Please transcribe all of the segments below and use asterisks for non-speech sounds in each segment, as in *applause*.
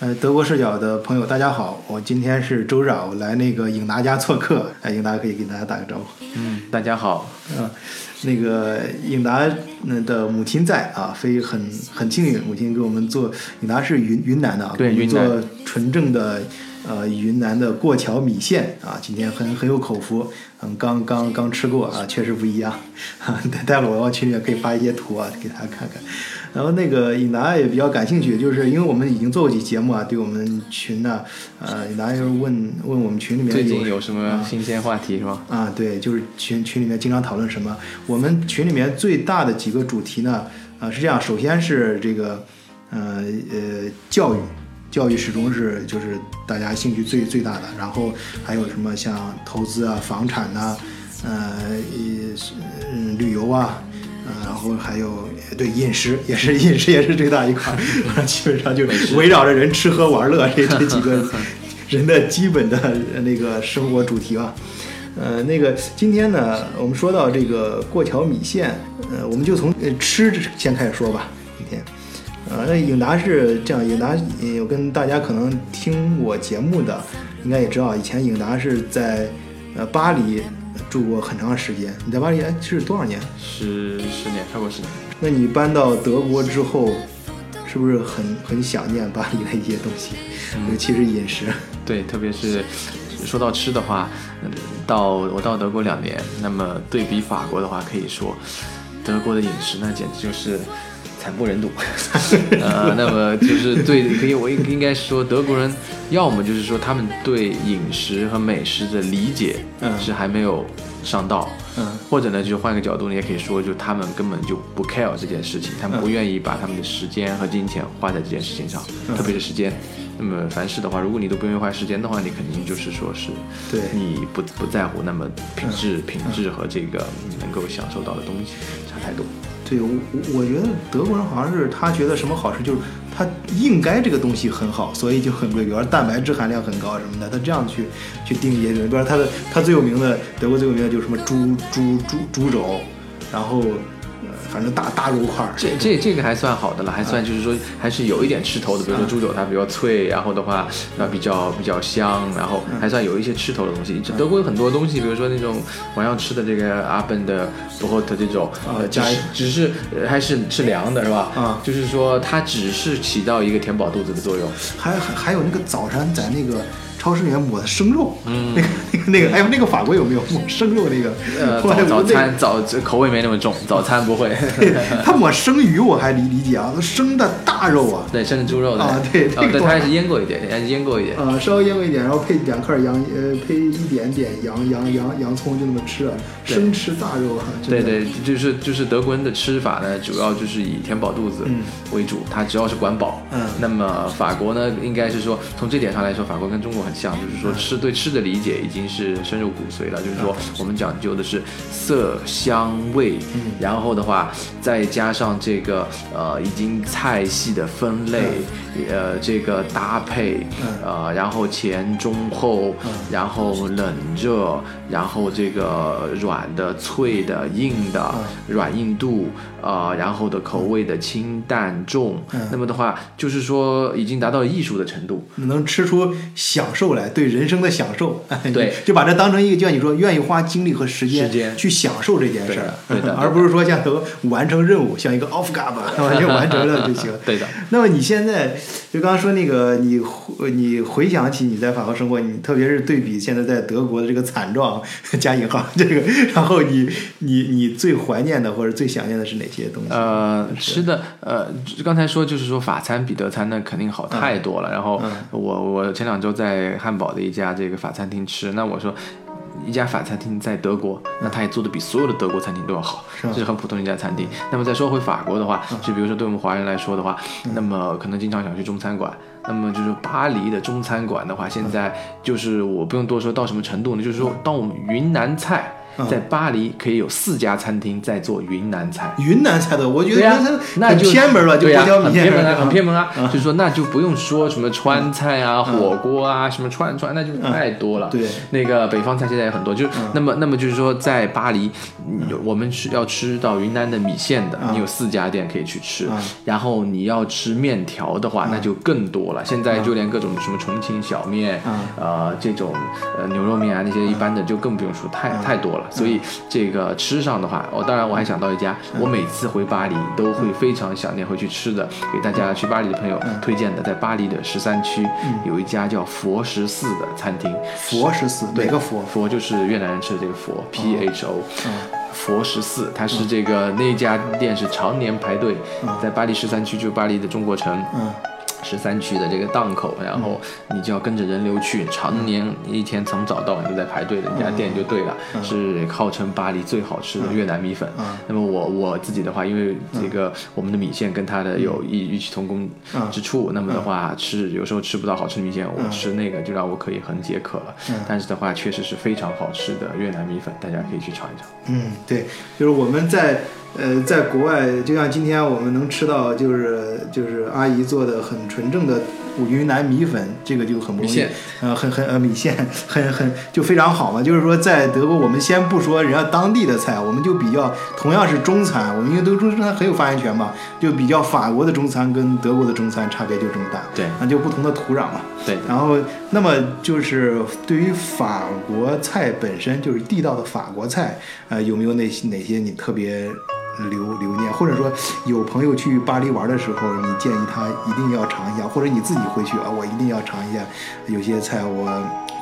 呃，德国视角的朋友，大家好，我今天是周日啊，我来那个影达家做客，哎，影达可以给大家打个招呼。嗯，大家好。嗯，那个影达的母亲在啊，非很很幸运，母亲给我们做。影达是云云南的啊，对，做纯正的呃云南的过桥米线啊，今天很很有口福，嗯，刚刚刚吃过啊，确实不一样。*laughs* 待待会儿我往群里面可以发一些图啊，给大家看看。然后那个尹达也比较感兴趣，就是因为我们已经做过几节目啊，对我们群呢，呃，尹达就是问问我们群里面最近有什么新鲜话题是吧？啊，对，就是群群里面经常讨论什么。我们群里面最大的几个主题呢，呃，是这样，首先是这个，呃呃，教育，教育始终是就是大家兴趣最最大的。然后还有什么像投资啊、房产呐，呃，嗯，旅游啊。然后还有对饮食也是饮食也是最大一块，*laughs* 基本上就围绕着人吃喝玩乐这这几个 *laughs* 人的基本的那个生活主题吧。呃，那个今天呢，我们说到这个过桥米线，呃，我们就从吃先开始说吧。今天，呃，那影达是这样，颖达有跟大家可能听我节目的应该也知道，以前颖达是在呃巴黎。住过很长时间，你在巴黎哎是多少年？十十年，超过十年。那你搬到德国之后，是不是很很想念巴黎的一些东西？尤其是饮食。对，特别是说到吃的话，到我到德国两年，那么对比法国的话，可以说德国的饮食那简直就是惨不忍睹。呃，*laughs* 那么就是对，可以我应应该说德国人，要么就是说他们对饮食和美食的理解是还没有。上道，嗯，或者呢，就换个角度，你也可以说，就他们根本就不 care 这件事情，他们不愿意把他们的时间和金钱花在这件事情上，特别是时间。那么凡事的话，如果你都不愿意花时间的话，你肯定就是说是，对你不不在乎，那么品质、品质和这个你能够享受到的东西差太多。对我，我觉得德国人好像是他觉得什么好吃，就是他应该这个东西很好，所以就很贵，比如蛋白质含量很高什么的，他这样去去定义。比如他的他最有名的德国最有名的就是什么猪猪猪猪肘，然后。反正大大肉块儿，这这这个还算好的了，还算就是说还是有一点吃头的，比如说猪肘它比较脆，然后的话那比较比较香，然后还算有一些吃头的东西。德国有很多东西，比如说那种晚上吃的这个阿本的多霍特这种，呃，只是只是还是吃凉的是吧？啊，就是说它只是起到一个填饱肚子的作用。还还还有那个早餐在那个。超市里面抹的生肉，嗯，那个那个那个，哎呦，那个法国有没有？抹生肉那个？呃，早餐早口味没那么重，早餐不会。*laughs* 他抹生鱼我还理理解啊，生的大肉啊，对，生的猪肉啊，对，对，他还是腌过一点，还是腌过一点，啊，稍微腌过一点，然后配两块羊，呃，配一点点羊羊羊洋葱，就那么吃，生吃大肉啊。对对，就是就是德国人的吃法呢，主要就是以填饱肚子为主，他只要是管饱。嗯，那么法国呢，应该是说从这点上来说，法国跟中国很。像就是说吃对吃的理解已经是深入骨髓了，就是说我们讲究的是色香味，然后的话再加上这个呃已经菜系的分类，呃这个搭配，呃然后前中后，然后冷热，然后这个软的脆的硬的软硬度，呃然后的口味的清淡重，那么的话就是说已经达到艺术的程度，能吃出享受。来对人生的享受，对，就把这当成一个，就像你说，愿意花精力和时间去享受这件事儿，对的，而不是说像都完成任务，像一个 off guard，*laughs* 完全完成了就行。对的。那么你现在就刚刚说那个，你你回想起你在法国生活，你特别是对比现在在德国的这个惨状加引号这个，然后你你你最怀念的或者最想念的是哪些东西？呃，吃的，呃，刚才说就是说法餐比德餐那肯定好太多了。然后我我前两周在。汉堡的一家这个法餐厅吃，那我说一家法餐厅在德国，那他也做的比所有的德国餐厅都要好，这是很普通的一家餐厅。那么再说回法国的话，就比如说对我们华人来说的话，那么可能经常想去中餐馆，那么就是巴黎的中餐馆的话，现在就是我不用多说到什么程度呢？就是说，当我们云南菜。在巴黎可以有四家餐厅在做云南菜。云南菜的，我觉得那就偏门了，就不叫偏门啊，很偏门啊。就是说，那就不用说什么川菜啊、火锅啊、什么串串，那就太多了。对，那个北方菜现在也很多，就那么那么就是说，在巴黎，嗯我们是要吃到云南的米线的，你有四家店可以去吃。然后你要吃面条的话，那就更多了。现在就连各种什么重庆小面，呃，这种呃牛肉面啊那些一般的就更不用说，太太多了。所以这个吃上的话，哦，当然我还想到一家，我每次回巴黎都会非常想念回去吃的，给大家去巴黎的朋友推荐的，在巴黎的十三区有一家叫佛十四的餐厅。佛十四，哪个佛？佛就是越南人吃的这个佛，P H O。佛十四，它是这个那家店是常年排队，在巴黎十三区，就是巴黎的中国城。嗯十三区的这个档口，然后你就要跟着人流去，常年一天从早到晚都在排队的一家店就对了，是号称巴黎最好吃的越南米粉。那么我我自己的话，因为这个我们的米线跟它的有异异曲同工之处，那么的话吃有时候吃不到好吃的米线，我吃那个就让我可以很解渴了。但是的话，确实是非常好吃的越南米粉，大家可以去尝一尝。嗯，对，就是我们在呃在国外，就像今天我们能吃到，就是就是阿姨做的很纯正的云南米粉，这个就很不容易，呃，很很呃米线，很很就非常好嘛。就是说在德国，我们先不说人家当地的菜，我们就比较同样是中餐，我们因为都中餐很有发言权嘛，就比较法国的中餐跟德国的中餐差别就这么大，对那就不同的土壤嘛。对，然后，那么就是对于法国菜本身，就是地道的法国菜，呃，有没有那些哪些你特别留留念，或者说有朋友去巴黎玩的时候，你建议他一定要尝一下，或者你自己回去啊，我一定要尝一下，有些菜我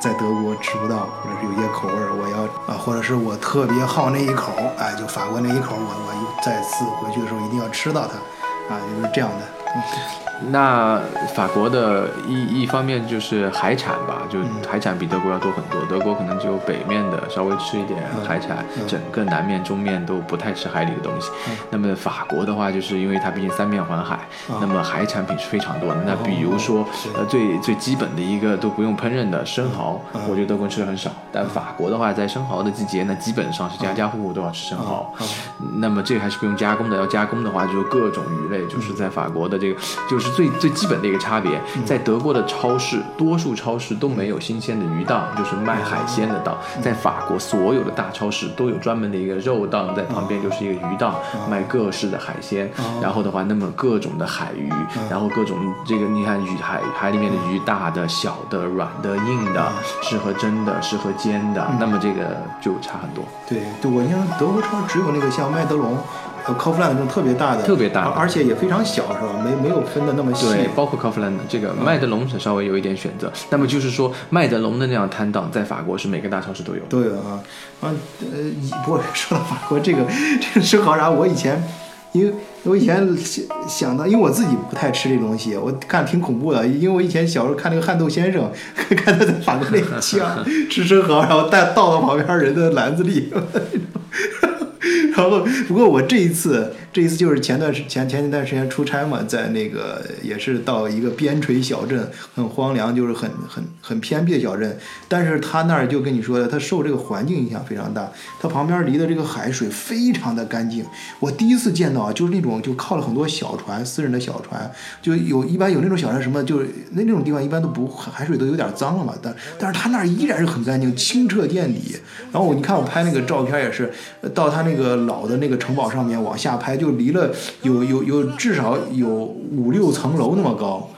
在德国吃不到，或者是有些口味儿我要啊，或者是我特别好那一口，哎，就法国那一口，我我再次回去的时候一定要吃到它，啊，就是这样的。嗯。那法国的一一方面就是海产吧，就海产比德国要多很多。德国可能只有北面的稍微吃一点海产，整个南面、中面都不太吃海里的东西。那么法国的话，就是因为它毕竟三面环海，那么海产品是非常多的。那比如说，呃，最最基本的一个都不用烹饪的生蚝，我觉得德国人吃的很少。但法国的话，在生蚝的季节那，基本上是家家户户都要吃生蚝。那么这个还是不用加工的，要加工的话，就是各种鱼类，就是在法国的这个就是最最基本的一个差别。在德国的超市，多数超市都没有新鲜的鱼档，就是卖海鲜的档。在法国，所有的大超市都有专门的一个肉档，在旁边就是一个鱼档，卖各式的海鲜。然后的话，那么各种的海鱼，然后各种这个你看鱼海海里面的鱼，大的、小的、软的、硬的，适合蒸的，适合煎的，那么这个就差很多。对对，我印象德国超市只有那个像麦德龙、呃 Kaufland 那种特别大的，特别大而而且也非常小，是吧？没没有分的那么细。对，包括 Kaufland 这个麦德龙是稍微有一点选择。那么就是说，麦德龙的那样摊档在法国是每个大超市都有的。都有啊啊呃，以不过说到法国这个这个生蚝啥，我以前。因为我以前想想到，因为我自己不太吃这东西，我看挺恐怖的。因为我以前小时候看那个憨豆先生，看他在法国那个枪 *laughs* 吃生蚝，然后带倒到旁边人的篮子里。*laughs* 然后，不过我这一次，这一次就是前段时前前一段时间出差嘛，在那个也是到一个边陲小镇，很荒凉，就是很很很偏僻的小镇。但是他那儿就跟你说的，他受这个环境影响非常大，他旁边离的这个海水非常的干净。我第一次见到啊，就是那种就靠了很多小船，私人的小船，就有一般有那种小船什么，就是那那种地方一般都不海水都有点脏了嘛，但但是他那儿依然是很干净，清澈见底。然后我你看我拍那个照片也是，到他那个老的那个城堡上面往下拍，就离了有有有至少有五六层楼那么高，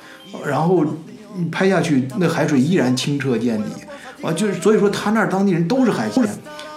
然后拍下去那海水依然清澈见底。啊，就是所以说他那儿当地人都是海鲜，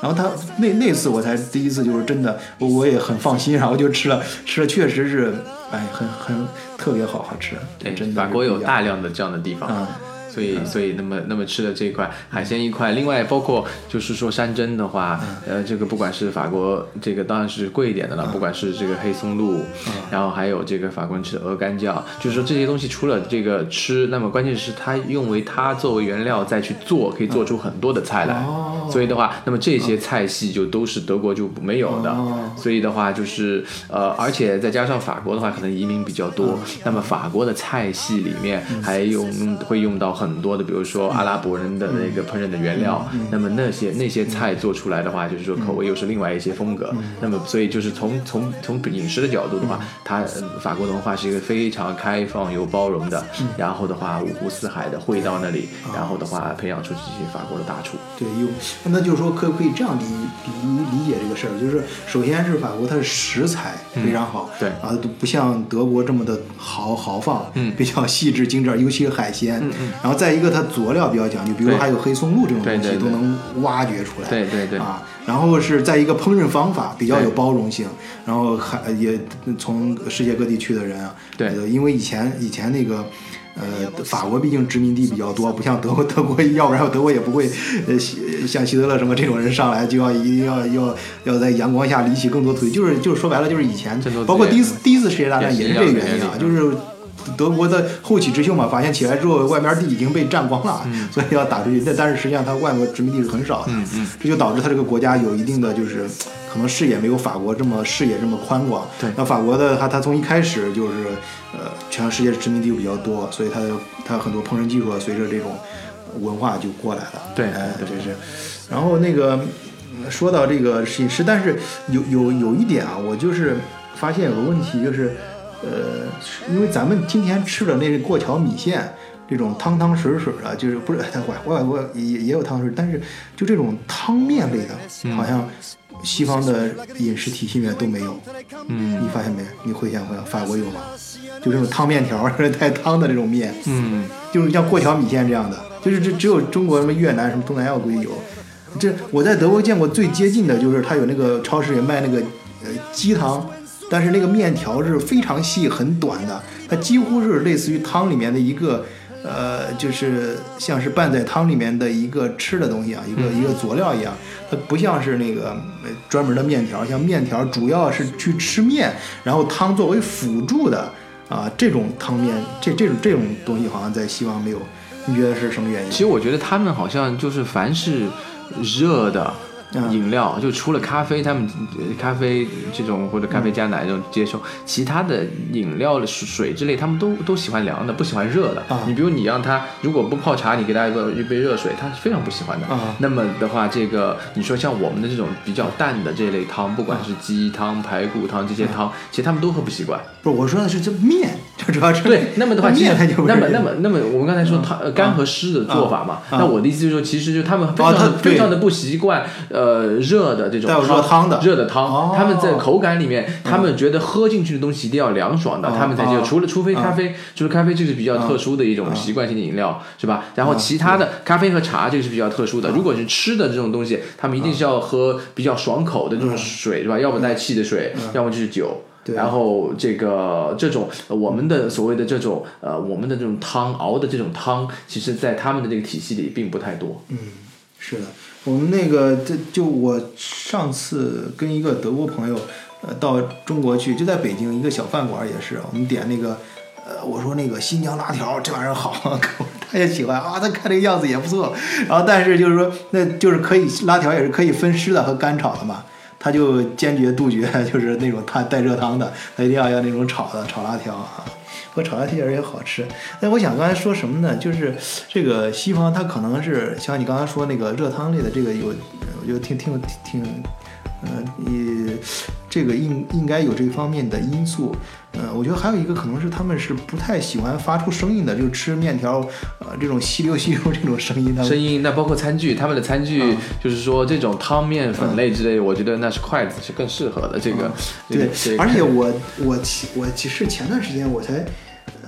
然后他那那次我才第一次就是真的，我我也很放心，然后就吃了吃了，确实是，哎，很很特别好好吃，对，真的法国有大量的这样的地方。嗯所以，所以那么那么吃的这一块海鲜一块，另外包括就是说山珍的话，嗯。呃，这个不管是法国这个当然是贵一点的了，不管是这个黑松露，嗯。然后还有这个法国人吃的鹅肝酱，就是说这些东西除了这个吃，那么关键是它用为它作为原料再去做，可以做出很多的菜来。哦。所以的话，那么这些菜系就都是德国就没有的。哦。所以的话就是呃，而且再加上法国的话，可能移民比较多，那么法国的菜系里面还用会用到很多的，比如说阿拉伯人的那个烹饪的原料，那么那些那些菜做出来的话，就是说口味又是另外一些风格。那么所以就是从从从饮食的角度的话，它法国的文化是一个非常开放又包容的，然后的话五湖四海的汇到那里，然后的话培养出这些法国的大厨。对，有那就是说可不可以这样理理理解这个事儿？就是首先是法国它的食材非常好，对啊，都不像德国这么的豪豪放，嗯比较细致精致，尤其是海鲜。嗯嗯然后再一个，它佐料比较讲究，比如说还有黑松露这种东西都能挖掘出来。对对对。啊，然后是在一个烹饪方法比较有包容性，然后还也从世界各地去的人啊，对。呃因为以前以前那个。呃，法国毕竟殖民地比较多，不像德国，德国要不然德国也不会，呃，希像希特勒什么这种人上来就要一定要要要在阳光下离起更多土地，就是就是说白了就是以前包括第一次第一次世界大战也是这个原因啊，就是德国的后起之秀嘛，发现起来之后外面地已经被占光了，所以要打出去。但但是实际上它外国殖民地是很少的，嗯嗯这就导致它这个国家有一定的就是可能视野没有法国这么视野这么宽广。对那法国的它它从一开始就是呃全世界殖民地比较多，所以它它很多烹饪技术啊随着这种文化就过来了。对哎，对这是。然后那个嗯说到这个饮食，但是有有有一点啊，我就是发现有个问题，就是呃，因为咱们今天吃的那个过桥米线。这种汤汤水水的，就是不是外外国也也有汤水，但是就这种汤面类的，好像西方的饮食体系里面都没有。嗯你发现没？你回想回想，法国有吗？就这种汤面条带汤的这种面，嗯就是像过桥米线这样的，就是这只有中国什么越南什么东南亚估计有。这我在德国见过最接近的就是他有那个超市也卖那个呃鸡汤，但是那个面条是非常细很短的，它几乎是类似于汤里面的一个呃，就是像是拌在汤里面的一个吃的东西啊，一个一个佐料一样，它不像是那个呃专门的面条，像面条主要是去吃面，然后汤作为辅助的啊，这种汤面这这种这种东西好像在西方没有，你觉得是什么原因？其实我觉得他们好像就是凡是热的嗯饮料，就除了咖啡，他们呃咖啡这种或者咖啡加奶这种接受，其他的饮料的水之类，他们都都喜欢凉的，不喜欢热的。啊。你比如你让他如果不泡茶，你给他一个一杯热水，他是非常不喜欢的。啊。那么的话，这个你说像我们的这种比较淡的这类汤，不管是鸡汤、排骨汤这些汤，其实他们都喝不习惯。不是我说的是这面，这主要是对，那么的话，*laughs* 面它就那么那么那么，我们刚才说汤呃干和湿的做法嘛，啊。那我的意思就是说，其实就是他们非常、哦非常的不习惯呃热的这种带有热汤的热的汤，哦他们在口感里面，他们觉得喝进去的东西一定要凉爽的，哦他们才接受。哦除了除非咖啡，除了咖啡这是比较特殊的一种习惯性的饮料，是吧？然后其他的咖啡和茶这个是比较特殊的。如果是吃的这种东西，他们一定是要喝比较爽口的这种水，是吧？要么带气的水，要么就是酒。对然后这个这种呃我们的所谓的这种呃我们的这种汤熬的这种汤，其实在他们的这个体系里并不太多。嗯是的，我们那个这就我上次跟一个德国朋友，呃，到中国去，就在北京一个小饭馆也是，我们点那个，呃，我说那个新疆拉条这玩意儿好，*laughs* 他也喜欢啊，他看这个样子也不错，然后但是就是说，那就是可以拉条也是可以分湿的和干炒的嘛。他就坚决杜绝，就是那种他带热汤的，他一定要要那种炒的炒拉条啊。不过炒拉条也好吃。但我想刚才说什么呢？就是这个西方它可能是像你刚才说那个热汤类的这个有，我觉得挺挺挺，呃，也这个应应该有这方面的因素。嗯，我觉得还有一个可能是他们是不太喜欢发出声音的，就是吃面条，呃，这种吸溜吸溜这种声音，声音，那包括餐具，他们的餐具嗯就是说这种汤面粉类之类的，我觉得那是筷子是更适合的。这个，这个对这，个而且我我其我其实前段时间我才，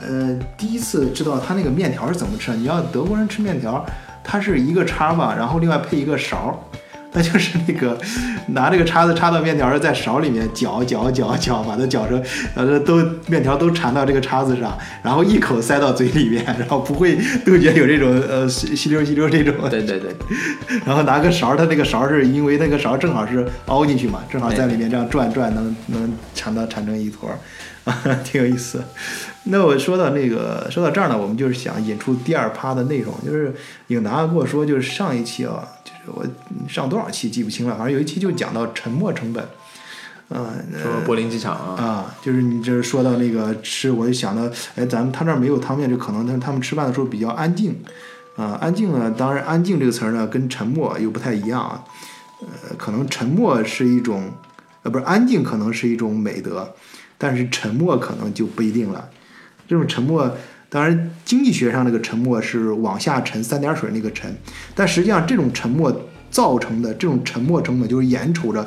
呃，第一次知道他那个面条是怎么吃的。你要德国人吃面条，它是一个叉吧，然后另外配一个勺，他就是那个拿这个叉子插到面条上，在勺里面搅搅搅搅，把它搅成，呃，都面条都缠到这个叉子上，然后一口塞到嘴里面，然后不会杜绝有这种呃吸吸溜吸溜这种。对对对，*laughs* 然后拿个勺儿，它那个勺儿是因为那个勺儿正好是凹进去嘛，正好在里面这样转转，能能缠到缠成一坨 *laughs* 挺有意思。那我说到那个说到这儿呢，我们就是想引出第二趴的内容，就是影达跟我说，就是上一期啊，就是我上多少期记不清了，反正有一期就讲到沉没成本。嗯、说柏林机场啊，啊，就是你就是说到那个吃，我就想到，哎，咱们他这儿没有汤面，就可能他他们吃饭的时候比较安静，啊，安静呢，当然安静这个词儿呢跟沉默又不太一样啊，呃，可能沉默是一种，呃，不是安静可能是一种美德，但是沉默可能就不一定了。这种沉默，当然经济学上那个沉默是往下沉三点水那个沉，但实际上这种沉默造成的这种沉默成本就是眼瞅着。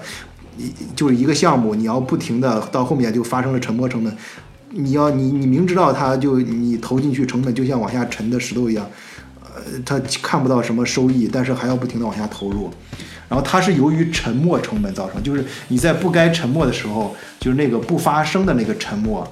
一就是一个项目，你要不停的到后面就发生了沉没成本，你要你你明知道它就你投进去成本就像往下沉的石头一样，呃，它看不到什么收益，但是还要不停的往下投入，然后它是由于沉没成本造成，就是你在不该沉默的时候，就是那个不发生的那个沉默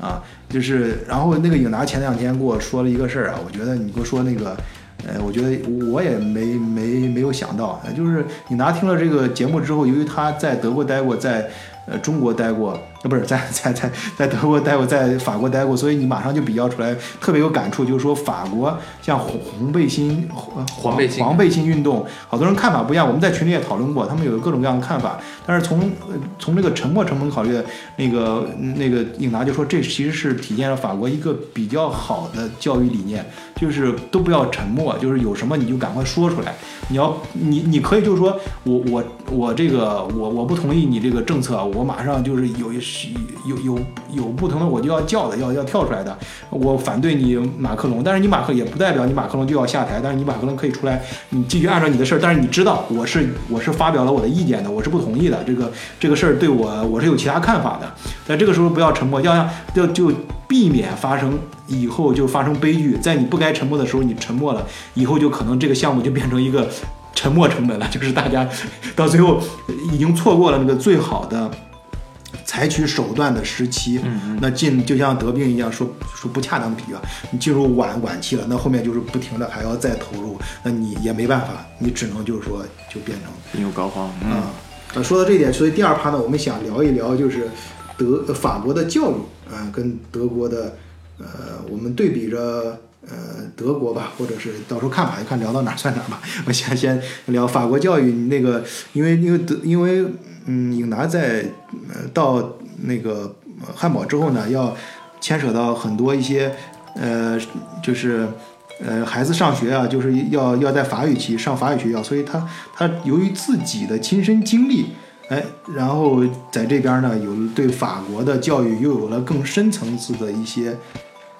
啊，就是然后那个颖达前两天跟我说了一个事儿啊，我觉得你给我说那个。呃，我觉得我也没没没有想到，就是颖达听了这个节目之后，由于他在德国待过，在呃中国待过，呃不是 *laughs* 在在在在德国待过，在法国待过，所以你马上就比较出来，特别有感触，就是说法国像红红背心、呃黄背心黄背心运动，好多人看法不一样，我们在群里也讨论过，他们有各种各样的看法，但是从呃从这个沉没成本考虑，那个那个颖达就说，这其实是体现了法国一个比较好的教育理念，就是都不要沉默，就是有什么你就赶快说出来。你要你你可以就是说我我我这个我我不同意你这个政策，我马上就是有有有有不同的我就要叫的，要要跳出来的。我反对你马克龙，但是你马克也不代表你马克龙就要下台，但是你马克龙可以出来，你继续按照你的事儿，但是你知道我是我是发表了我的意见的，我是不同意的，这个这个事儿对我我是有其他看法的，在这个时候不要沉默，要要就避免发生以后就发生悲剧，在你不该沉默的时候你沉默了，以后就可能这个项目就变成一个沉没成本了，就是大家到最后已经错过了那个最好的。采取手段的时期，那进就像得病一样，说说不恰当的比喻啊，你进入晚晚期了，那后面就是不停的还要再投入，那你也没办法，你只能就是说就变成病入膏肓。嗯，啊，呃，说到这一点，所以第二趴呢，我们想聊一聊就是德呃法国的教育啊、跟德国的呃，我们对比着呃德国吧，或者是到时候看吧，看聊到哪儿算哪儿吧。*laughs* 我先先聊法国教育，那个因为因为德因为嗯，颖达在呃到那个汉堡之后呢，要牵扯到很多一些呃就是。呃，孩子上学啊，就是要要在法语区上法语学校，所以他他由于自己的亲身经历，哎，然后在这边呢，有对法国的教育又有了更深层次的一些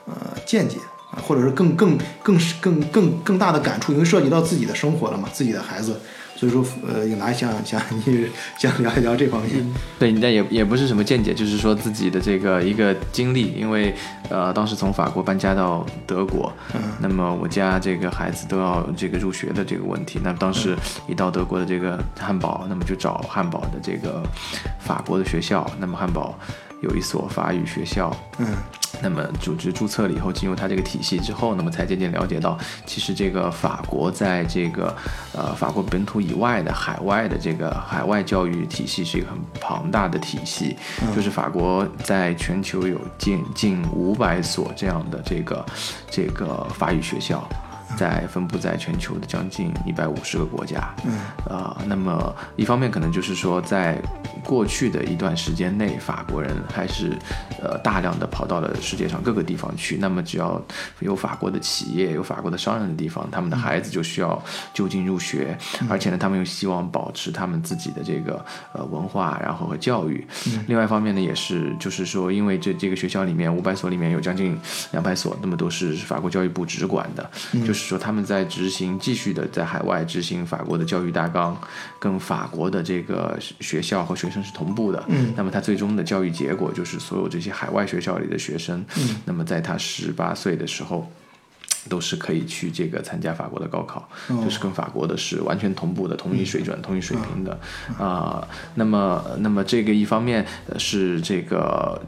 呃见解，或者是更更更更更更大的感触，因为涉及到自己的生活了嘛，自己的孩子，所以说呃，颖达想想你想聊一聊这方面，对，但也也不是什么见解，就是说自己的这个一个经历，因为呃，当时从法国搬家到德国，嗯。那么我家这个孩子都要这个入学的这个问题，那当时一到德国的这个汉堡，那么就找汉堡的这个法国的学校，那么汉堡有一所法语学校，嗯。那么组织注册了以后，进入它这个体系之后，那么才渐渐了解到，其实这个法国在这个呃法国本土以外的海外的这个海外教育体系是一个很庞大的体系，就是法国在全球有近近五百所这样的这个这个法语学校。在分布在全球的将近一百五十个国家，嗯，呃，那么一方面可能就是说，在过去的一段时间内，法国人还是呃大量的跑到了世界上各个地方去。那么只要有法国的企业、有法国的商人的地方，他们的孩子就需要就近入学，而且呢，他们又希望保持他们自己的这个呃文化，然后和教育。另外一方面呢，也是就是说，因为这这个学校里面五百所里面有将近两百所，那么都是法国教育部直管的，就是说他们在执行继续的在海外执行法国的教育大纲，跟法国的这个学校和学生是同步的。嗯。那么他最终的教育结果就是所有这些海外学校里的学生，嗯。那么在他十八岁的时候。都是可以去这个参加法国的高考，哦。就是跟法国的是完全同步的，同一水准、同一水平的。啊、那么，那么这个一方面呃是这个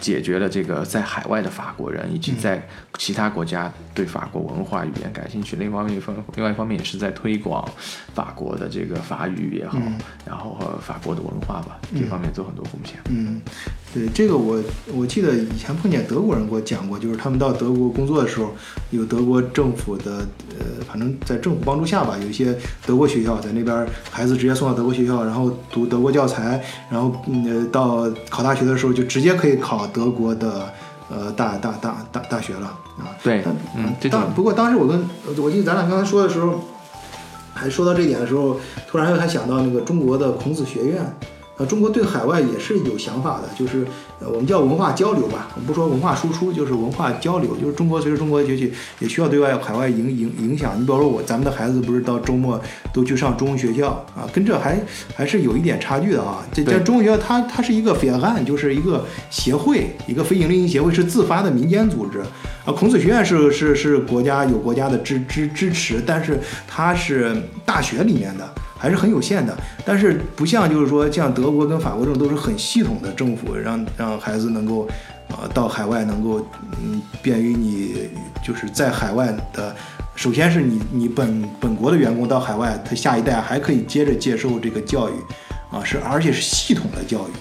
解决了这个在海外的法国人以及在其他国家对法国文化语言感兴趣，另一方面一方另外一方面也是在推广法国的这个法语也好，然后和法国的文化吧，这方面做很多贡献。嗯，对这个我我记得以前碰见德国人给我讲过，就是他们到德国工作的时候，有德国政府的呃，反正在政府帮助下吧，有一些德国学校在那边，孩子直接送到德国学校，然后读德国教材，然后嗯呃到考大学的时候就直接可以考德国的呃大大大大大学了啊。对，嗯，当不过当时我跟我记得咱俩刚才说的时候，还说到这一点的时候，突然又还想到那个中国的孔子学院。呃，中国对海外也是有想法的，就是呃，我们叫文化交流吧，我们不说文化输出，就是文化交流。就是中国随着中国的崛起，也需要对外海外影影影响。你比如说我，咱们的孩子不是到周末都去上中文学校啊，跟这还还是有一点差距的啊。这这中文学校它它是一个非案，就是一个协会，一个非营利性协会，是自发的民间组织啊。孔子学院是是是国家有国家的支支支持，但是它是大学里面的。还是很有限的，但是不像就是说像德国跟法国这种都是很系统的政府，让让孩子能够，呃，到海外能够，嗯，便于你就是在海外的，首先是你你本本国的员工到海外，他下一代还可以接着接受这个教育，啊，是而且是系统的教育。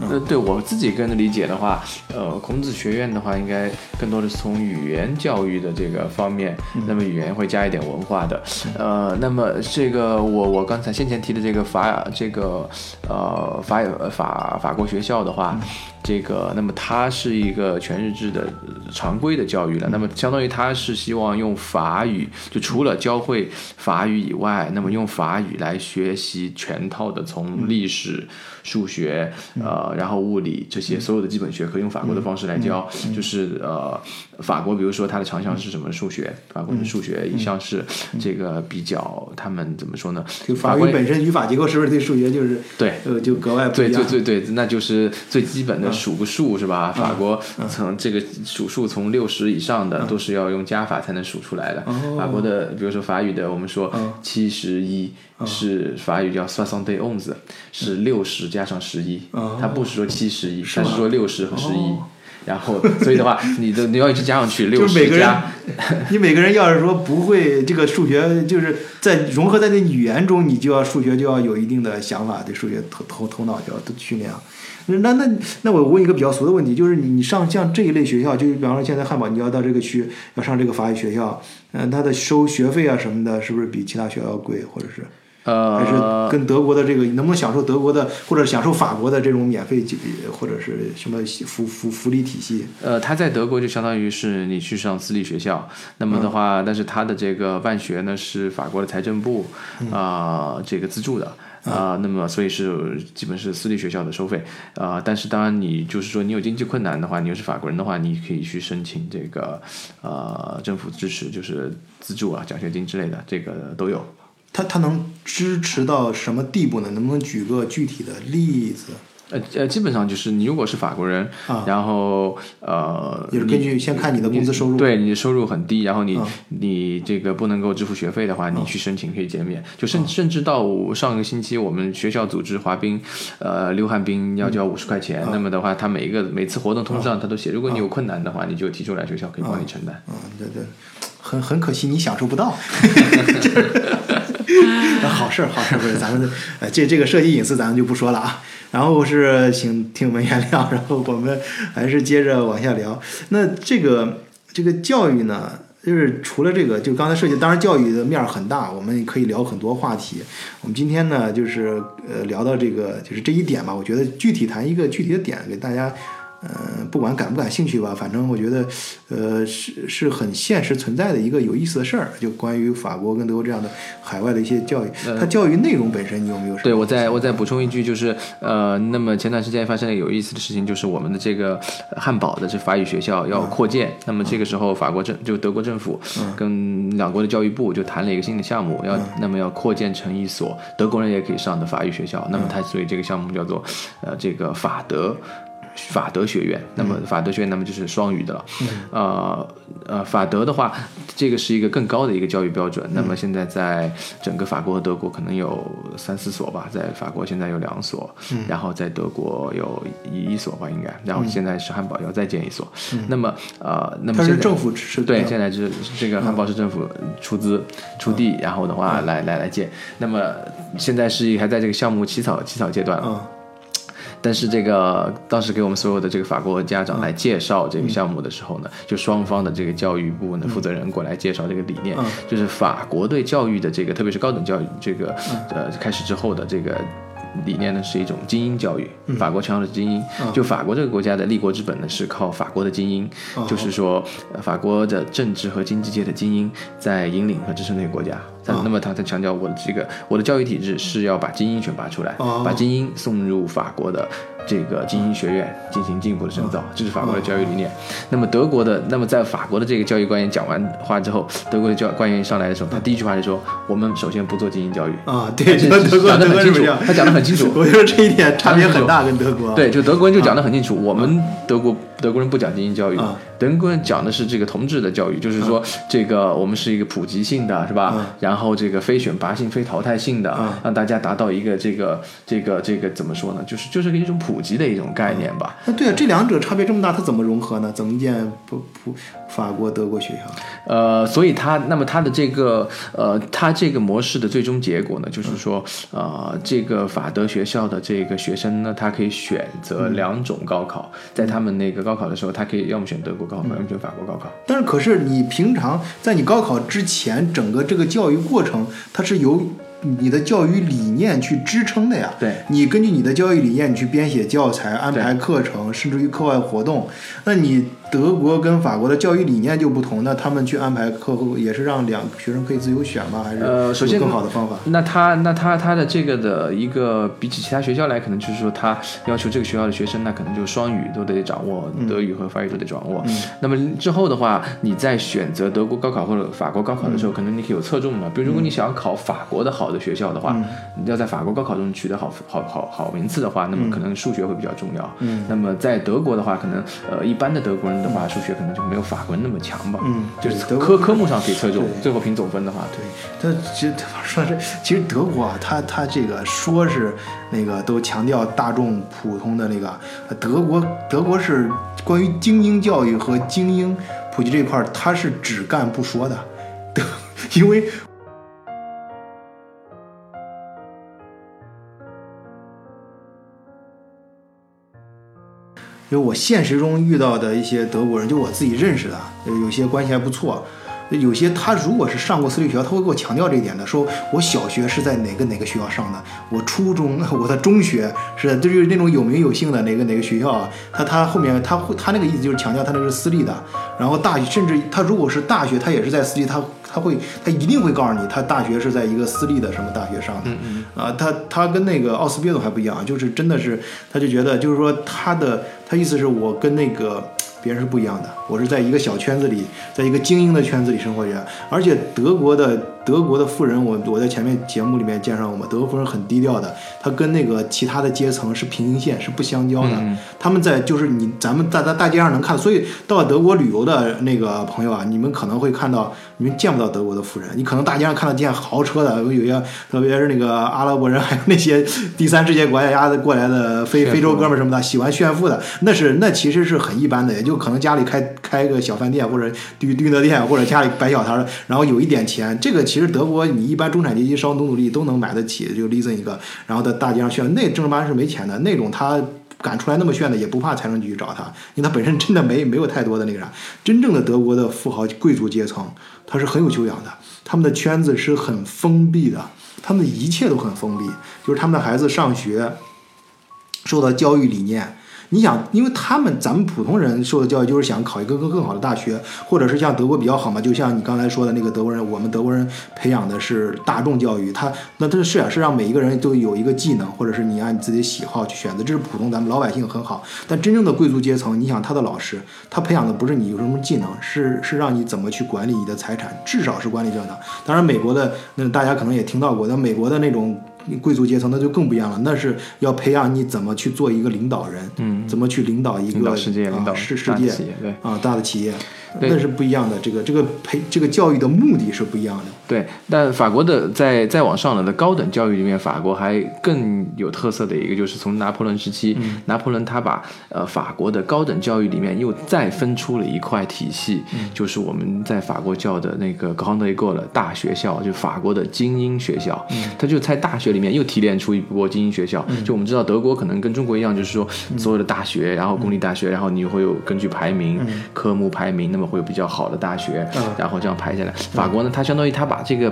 呃，对我自己个人的理解的话，呃，孔子学院的话，应该更多的是从语言教育的这个方面，那么语言会加一点文化的，呃，那么这个我我刚才先前提的这个法这个呃法法法国学校的话。这个，那么它是一个全日制的常规的教育了。那么相当于它是希望用法语，就除了教会法语以外，那么用法语来学习全套的从历史、数学，呃，然后物理这些所有的基本学科，用法国的方式来教。就是呃，法国比如说它的长项是什么？数学，法国的数学一向是这个比较，他们怎么说呢？就法语本身语法结构是不是对数学就是对，呃，就格外不一样。对对对对，那就是最基本的。数个数是吧？法国从这个数数从六十以上的都是要用加法才能数出来的。法国的，比如说法语的，我们说七十一是法语叫 soixante onze，是六十加上十一，它不是说七十一，它是说六十和十一。然后，所以的话，*laughs* 你的你要一直加上去六十加。*laughs* 你每个人要是说不会这个数学，就是在融合在那语言中，你就要数学就要有一定的想法，对数学头头头脑就要训练啊。那那那我问一个比较俗的问题，就是你你上像这一类学校，就比方说现在汉堡，你要到这个区要上这个法语学校，嗯，它的收学费啊什么的，是不是比其他学校要贵，或者是呃，还是跟德国的这个能不能享受德国的或者享受法国的这种免费或者是什么福福福利体系？呃，他在德国就相当于是你去上私立学校，那么的话，但是他的这个办学呢是法国的财政部啊这个资助的。啊，那么所以是基本是私立学校的收费啊，但是当然你就是说你有经济困难的话，你又是法国人的话，你可以去申请这个呃政府支持，就是资助啊、奖学金之类的，这个都有。他他能支持到什么地步呢？能不能举个具体的例子？呃呃，基本上就是你如果是法国人，然后呃，就是根据先看你的工资收入，对你的收入很低，然后你你这个不能够支付学费的话，你去申请可以减免。就甚甚至到上个星期我们学校组织滑冰，呃，溜旱冰要交五十块钱，那么的话，他每一个每次活动通知上他都写，如果你有困难的话，你就提出来，学校可以帮你承担。嗯，对对，很很可惜你享受不到。*laughs* *laughs* *laughs* 好事儿，好事儿，不是咱们呃，这这个涉及隐私，咱们就不说了啊。然后是请听我们原谅，*laughs* 然后我们还是接着往下聊。那这个这个教育呢，就是除了这个，就刚才涉及，当然教育的面儿很大，我们可以聊很多话题。我们今天呢，就是呃聊到这个，就是这一点吧。我觉得具体谈一个具体的点，给大家。嗯，不管感不感兴趣吧，反正我觉得，呃，是是很现实存在的一个有意思的事儿，就关于法国跟德国这样的海外的一些教育，它教育内容本身你有没有？对我再我再补充一句，就是呃，那么前段时间发生了有意思的事情，就是我们的这个汉堡的这法语学校要扩建，那么这个时候法国政就德国政府跟两国的教育部就谈了一个新的项目，要那么要扩建成一所德国人也可以上的法语学校，那么它所以这个项目叫做呃这个法德。法德学院，那么法德学院，那么就是双语的了。呃呃，法德的话，这个是一个更高的一个教育标准。那么现在在整个法国和德国可能有三四所吧，在法国现在有两所，然后在德国有一所吧，应该。然后现在是汉堡要再建一所。那么呃，那么它是政府支持？对，现在是这个汉堡市政府出资出地，然后的话来来来建。那么现在是还在这个项目起草起草阶段。但是这个当时给我们所有的这个法国家长来介绍这个项目的时候呢，就双方的这个教育部的负责人过来介绍这个理念，就是法国对教育的这个，特别是高等教育这个呃开始之后的这个。理念呢是一种精英教育，法国强调的精英，就法国这个国家的立国之本呢是靠法国的精英，就是说法国的政治和经济界的精英在引领和支撑这个国家。那么他在强调我的这个我的教育体制是要把精英选拔出来，把精英送入法国的这个精英学院进行进一步的深造，这是法国的教育理念。那么德国的，那么在法国的这个教育官员讲完话之后，德国的教官员上来的时候，他第一句话就说：我们首先不做精英教育啊，对，德国讲得很清楚，他讲得很清楚。*laughs* 我觉得这一点差别很大，跟德国。对，就德国人就讲得很清楚，我们德国德国人不讲精英教育。德国人讲的是这个同质的教育，就是说这个我们是一个普及性的，是吧？然后这个非选拔性、非淘汰性的，让大家达到一个这个这个这个怎么说呢？就是就是一种普及的一种概念吧。那对啊，这两者差别这么大，它怎么融合呢？怎么建不不法国德国学校？呃，所以它那么它的这个呃，它这个模式的最终结果呢，就是说呃，这个法德学校的这个学生呢，他可以选择两种高考，在他们那个高考的时候，他可以要么选德国。高考要么选法国高考，但是可是你平常在你高考之前，整个这个教育过程，它是由你的教育理念去支撑的呀。对，你根据你的教育理念，你去编写教材、安排课程，甚至于课外活动，那你。德国跟法国的教育理念就不同，那他们去安排课后也是让两学生可以自由选吗？还是呃，首先更好的方法？那他那他他的这个的一个比起其他学校来，可能就是说他要求这个学校的学生，那可能就双语都得掌握，德语和法语都得掌握。那么之后的话，你在选择德国高考或者法国高考的时候，可能你可以有侧重的。比如如果你想要考法国的好的学校的话，你要在法国高考中取得好好好好名次的话，那么可能数学会比较重要。嗯，那么在德国的话，可能呃一般的德国人的话，数学可能就没有法国人那么强吧？嗯，就是科科目上可以侧重，最后评总分的话，对。他其实说是，其实德国啊，他他这个说是那个都强调大众普通的那个，德国德国是关于精英教育和精英普及这一块，他是只干不说的，*laughs* 德，因为。就我现实中遇到的一些德国人，就我自己认识的，有些关系还不错。有些他如果是上过私立学校，他会给我强调这一点的，说我小学是在哪个哪个学校上的，我初中 *laughs* 我的中学是就是那种有名有姓的哪个哪个学校啊。他他后面他会他那个意思就是强调他那是私立的，然后大甚至他如果是大学，他也是在私立，他他会他一定会告诉你，他大学是在一个私立的什么大学上的。嗯嗯。啊，他他跟那个奥斯别总还不一样，就是真的是他就觉得就是说他的他意思是我跟那个。别人是不一样的，我是在一个小圈子里，在一个精英的圈子里生活着，而且德国的。德国的富人，我我在前面节目里面介绍过嘛，德国富人很低调的，他跟那个其他的阶层是平行线，是不相交的。他们在就是你咱们在在大街上能看，所以到德国旅游的那个朋友啊，你们可能会看到，你们见不到德国的富人，你可能大街上看到见豪车的，有些特别是那个阿拉伯人，还有那些第三世界国家的过来的非非洲哥们什么的，喜欢炫富的，那是那其实是很一般的，也就可能家里开开个小饭店或者 düdüner 店，或者家里摆小摊，然后有一点钱，这个。其实德国，你一般中产阶级稍努努力都能买得起，就 leasing 一个，然后在大街上炫。那正儿八经是没钱的那种，他敢出来那么炫的，也不怕财政局去找他，因为他本身真的没没有太多的那个啥。真正的德国的富豪贵族阶层，他是很有修养的，他们的圈子是很封闭的，他们的一切都很封闭，就是他们的孩子上学，受到教育理念。你想，因为他们咱们普通人受的教育就是想考一个更更好的大学，或者是像德国比较好嘛？就像你刚才说的那个德国人，我们德国人培养的是大众教育，他那他是啊，是让每一个人都有一个技能，或者是你按你自己的喜好去选择，这是普通咱们老百姓很好。但真正的贵族阶层，你想他的老师，他培养的不是你有什么技能，是是让你怎么去管理你的财产，至少是管理这样的。当然，美国的那大家可能也听到过，那美国的那种。贵族阶层那就更不一样了，那是要培养你怎么去做一个领导人，嗯，怎么去领导一个世界，领导世世界，对啊，大的企业。那是不一样的。这个这个培这个教育的目的是不一样的。对，但法国的在再往上了的高等教育里面，法国还更有特色的一个就是从拿破仑时期，拿破仑他把呃法国的高等教育里面又再分出了一块体系，就是我们在法国叫的那个 Grand École 大学校，就法国的精英学校，他就在大学里面又提炼出一波精英学校。就我们知道德国可能跟中国一样，就是说所有的大学，然后公立大学，然后你会有根据排名、科目排名，那么会有比较好的大学，然后这样排下来。法国呢，它相当于它把把这个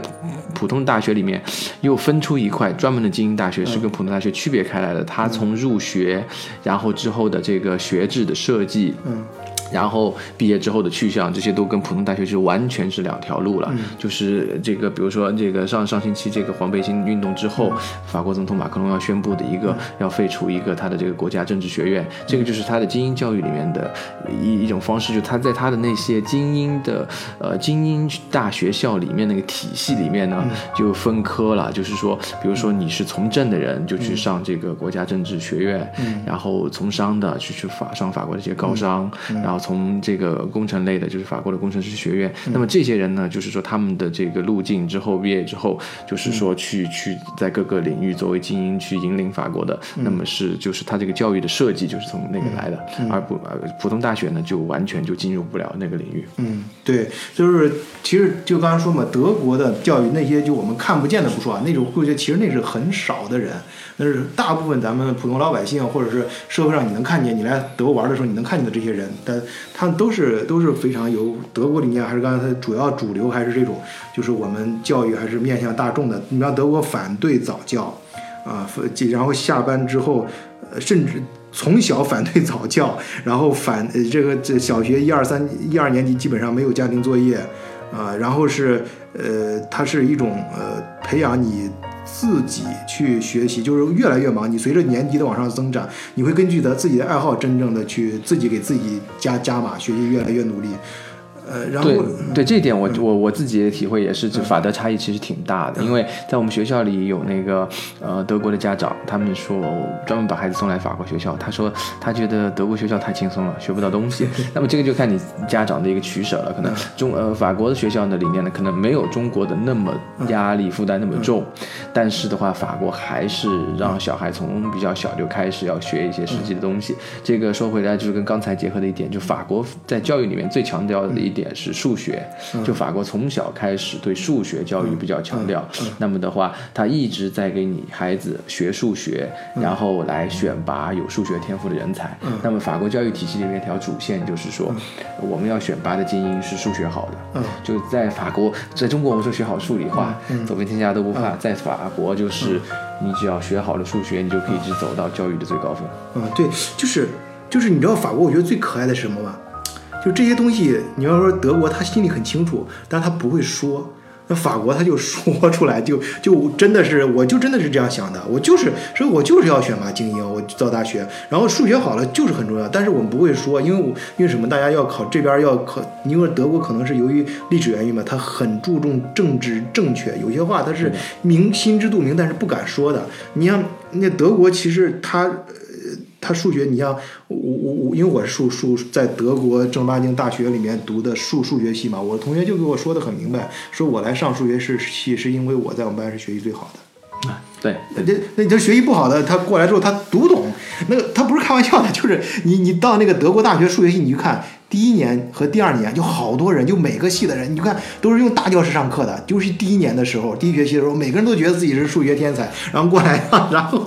普通大学里面又分出一块专门的精英大学，是跟普通大学区别开来的。他从入学，然后之后的这个学制的设计，嗯。然后毕业之后的去向，这些都跟普通大学就完全是两条路了。就是这个，比如说这个上上星期这个黄背心运动之后，法国总统马克龙要宣布的一个要废除一个他的这个国家政治学院，这个就是他的精英教育里面的一一种方式，就他在他的那些精英的呃精英大学校里面那个体系里面呢，就分科了，就是说，比如说你是从政的人，就去上这个国家政治学院，然后从商的去去法上法国的一些高商，然后。从这个工程类的，就是法国的工程师学院。那么这些人呢，就是说他们的这个路径之后毕业之后，就是说去去在各个领域作为精英去引领法国的。那么是就是他这个教育的设计就是从那个来的，而不普通大学呢就完全就进入不了那个领域。嗯，对，就是其实就刚刚说嘛，德国的教育那些就我们看不见的不说啊，那种会觉得其实那是很少的人。但是大部分咱们普通老百姓，或者是社会上你能看见，你来德国玩的时候你能看见的这些人，但他们都是都是非常有德国理念，还是刚才他主要主流还是这种，就是我们教育还是面向大众的。你像德国反对早教，啊，然后下班之后，呃，甚至从小反对早教，然后反这个这小学一二三一二年级基本上没有家庭作业，啊，然后是呃，它是一种呃培养你。自己去学习，就是越来越忙。你随着年级的往上增长，你会根据的自己的爱好，真正的去自己给自己加加码，学习越来越努力。呃，然后对对这一点，我我我自己的体会也是，就法德差异其实挺大的。因为在我们学校里有那个呃德国的家长，他们说专门把孩子送来法国学校，他说他觉得德国学校太轻松了，学不到东西。*laughs* 那么这个就看你家长的一个取舍了。可能中呃法国的学校呢里面呢，可能没有中国的那么压力负担那么重，但是的话，法国还是让小孩从比较小就开始要学一些实际的东西。这个说回来就是跟刚才结合的一点，就法国在教育里面最强调的一。点是数学，就法国从小开始对数学教育比较强调。那么的话，他一直在给你孩子学数学，然后来选拔有数学天赋的人才。那么法国教育体系里面一条主线就是说，我们要选拔的精英是数学好的。就在法国，在中国我们说学好数理化，走遍天下都不怕。在法国就是你只要学好了数学，你就可以一直走到教育的最高峰。嗯，对，就是就是你知道法国，我觉得最可爱的是什么吗？就这些东西，你要说德国，他心里很清楚，但是他不会说。那法国他就说出来，就就真的是，我就真的是这样想的，我就是，所以我就是要选拔精英，我到大学，然后数学好了就是很重要，但是我们不会说，因为我因为什么？大家要考这边要考，因为德国可能是由于历史原因嘛，他很注重政治正确，有些话他是明心知肚明，但是不敢说的。你像那德国，其实他。他数学，你像我我我，因为我是数数在德国正儿八经大学里面读的数数学系嘛，我同学就给我说的很明白，说我来上数学系是因为我在我们班是学习最好的。啊，对，那那你这学习不好的，他过来之后他读不懂，那个他不是开玩笑的，就是你你到那个德国大学数学系，你去看。第一年和第二年就好多人，就每个系的人，你看都是用大教室上课的。就是第一年的时候，第一学期的时候，每个人都觉得自己是数学天才，然后过来，然后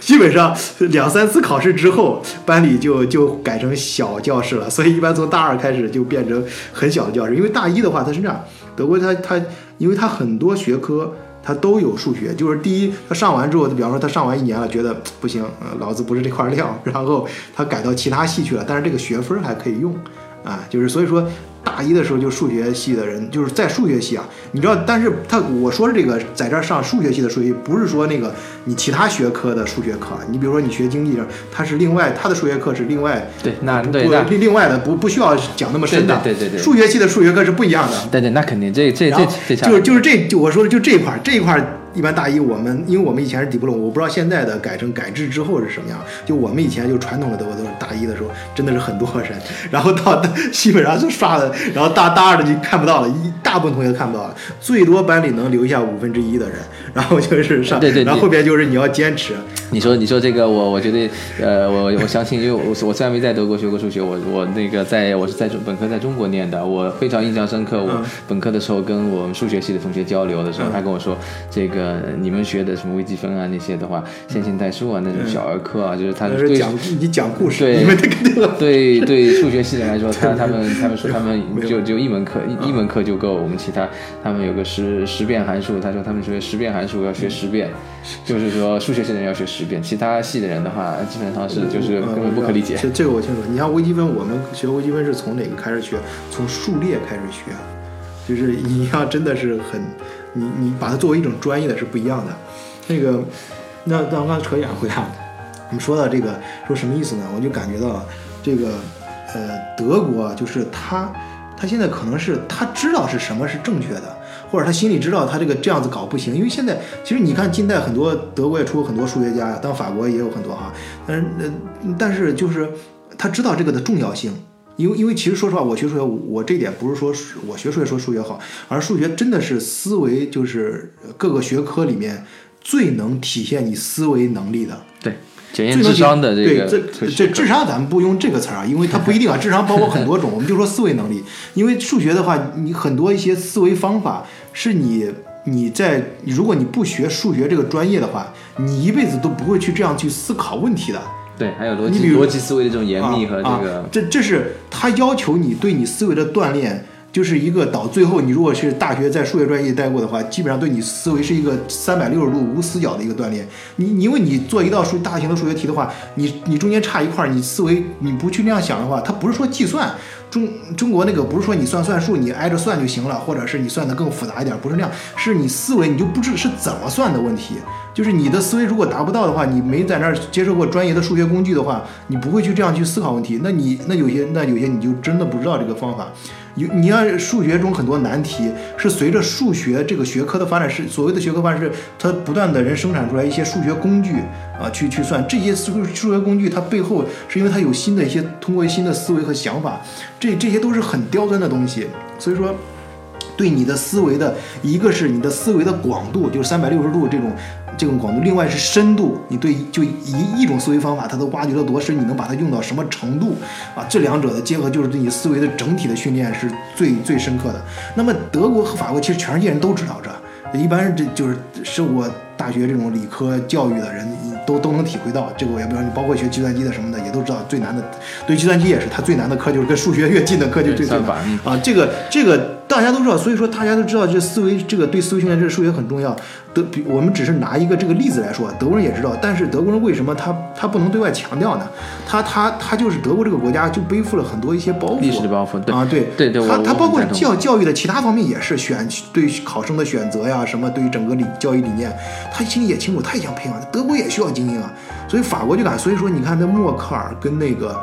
基本上两三次考试之后，班里就就改成小教室了。所以一般从大二开始就变成很小的教室，因为大一的话，它是这样，德国它它，因为它很多学科。他都有数学，就是第一，他上完之后，比方说他上完一年了，觉得不行，呃，老子不是这块料，然后他改到其他系去了，但是这个学分还可以用，啊，就是所以说。大一的时候就数学系的人就是在数学系啊，你知道，但是他我说这个在这儿上数学系的数学，不是说那个你其他学科的数学课，你比如说你学经济上，他是另外他的数学课是另外对，那对另另外的不不需要讲那么深的，对对对，数学系的数学课是不一样的，对对，那肯定这这这这就是就是这就我说的就这一块这一块一般大一我们，因为我们以前是底部了，我不知道现在的改成改制之后是什么样。就我们以前就传统的德国都是大一的时候，真的是很多人，然后到基本上就刷的，然后大大二的就看不到了，一大部分同学看不到了，最多班里能留下五分之一的人，然后就是上，对对对然后后边就是你要坚持。你说你说这个我我觉得呃我我相信，因为我我虽然没在德国学过数学，我我那个在我是在中本科在中国念的，我非常印象深刻。我嗯本科的时候跟我们数学系的同学交流的时候，嗯他跟我说，这个你们学的什么微积分啊那些的话，线性代数啊那种小儿科啊，就是他对讲你讲故事，对对对数学系的来说，他他们他们说他们就就一门课 *laughs* 一一门课就够，我们其他他们有个十十遍函数，他说他们学十遍函数要学十遍，*laughs* 就是说数学系的人要学十遍，其他系的人的话基本上是就是根本不可理解。这这个我清楚。你像微积分，我们学微积分是从哪个开始学？从数列开始学，就是你要真的是很，你你把它作为一种专业的是不一样的。那个，那那我刚才扯远回来了，我们说到这个，说什么意思呢？我就感觉到这个，呃，德国就是他，他现在可能是他知道是什么是正确的。或者他心里知道他这个这样子搞不行，因为现在其实你看近代很多德国也出过很多数学家呀，当法国也有很多哈，但是呃但是就是他知道这个的重要性，因为因为其实说实话，我学数学，我这点不是说我学数学说数学好，而数学真的是思维就是各个学科里面最能体现你思维能力的。对，检验智商的这个对这这智商咱们不用这个词儿啊，因为它不一定啊，智商包括很多种，我们就说思维能力。因为数学的话，你很多一些思维方法是你你在如果你不学数学这个专业的话，你一辈子都不会去这样去思考问题的。对，还有逻辑逻辑思维的这种严密和这啊个啊、这这是他要求你对你思维的锻炼，就是一个到最后，你如果是大学在数学专业待过的话，基本上对你思维是一个三百六十度无死角的一个锻炼。你你因为你做一道数大型的数学题的话，你你中间差一块儿，你思维你不去那样想的话，它不是说计算。中中国那个不是说你算算数，你挨着算就行了，或者是你算的更复杂一点，不是那样，是你思维你就不知是怎么算的问题。就是你的思维如果达不到的话，你没在那儿接受过专业的数学工具的话，你不会去这样去思考问题。那你那有些那有些你就真的不知道这个方法。有你要数学中很多难题是随着数学这个学科的发展，是所谓的学科发展是它不断的人生产出来一些数学工具啊，去去算这些数数学工具，它背后是因为它有新的一些通过新的思维和想法，这这些都是很刁钻的东西，所以说。对你的思维的一个是你的思维的广度，就是三百六十度这种这种广度；另外是深度，你对就一一种思维方法，它都挖掘的多深，你能把它用到什么程度啊？这两者的结合，就是对你思维的整体的训练是最最深刻的。那么德国和法国，其实全世界人都知道这，一般这就是受过大学这种理科教育的人都都能体会到。这个我也不知道，你包括学计算机的什么的，也都知道最难的，对计算机也是，它最难的课就是跟数学越近的课就最最难啊。这个这个大家都知道，所以说大家都知道这思维这个对思维训练这个数学很重要。德比我们只是拿一个这个例子来说，德国人也知道，但是德国人为什么他他不能对外强调呢？他他他就是德国这个国家就背负了很多一些包袱，历史的包袱对啊，对对对他他包括教教育的其他方面也是选对考生的选择呀，什么对于整个理教育理念，他心里也清楚，他也想培养，德国也需要精英啊，所以法国就敢，所以说你看那默克尔跟那个。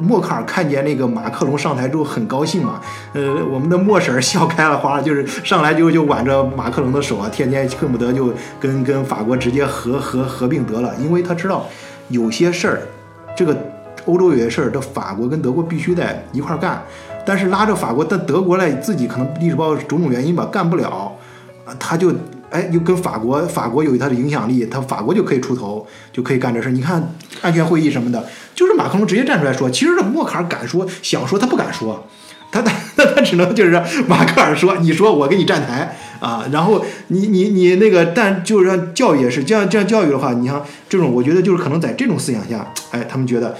默克尔看见那个马克龙上台之后很高兴嘛，呃，我们的莫婶笑开了花，就是上来就就挽着马克龙的手啊，天天恨不得就跟跟法国直接合合合并得了，因为他知道有些事儿，这个欧洲有些事儿，这法国跟德国必须得一块儿干，但是拉着法国，但德国嘞自己可能历史包括种种原因吧，干不了，啊，他就哎又跟法国，法国有他的影响力，他法国就可以出头，就可以干这事儿。你看安全会议什么的，就是马克龙直接站出来说，其实这默克尔敢说，想说他不敢说。他他 *laughs* 他只能就是马克尔说，你说我给你站台啊，然后你你你那个，但就是让教育也是这样这样教育的话，你像这种，我觉得就是可能在这种思想下，哎，他们觉得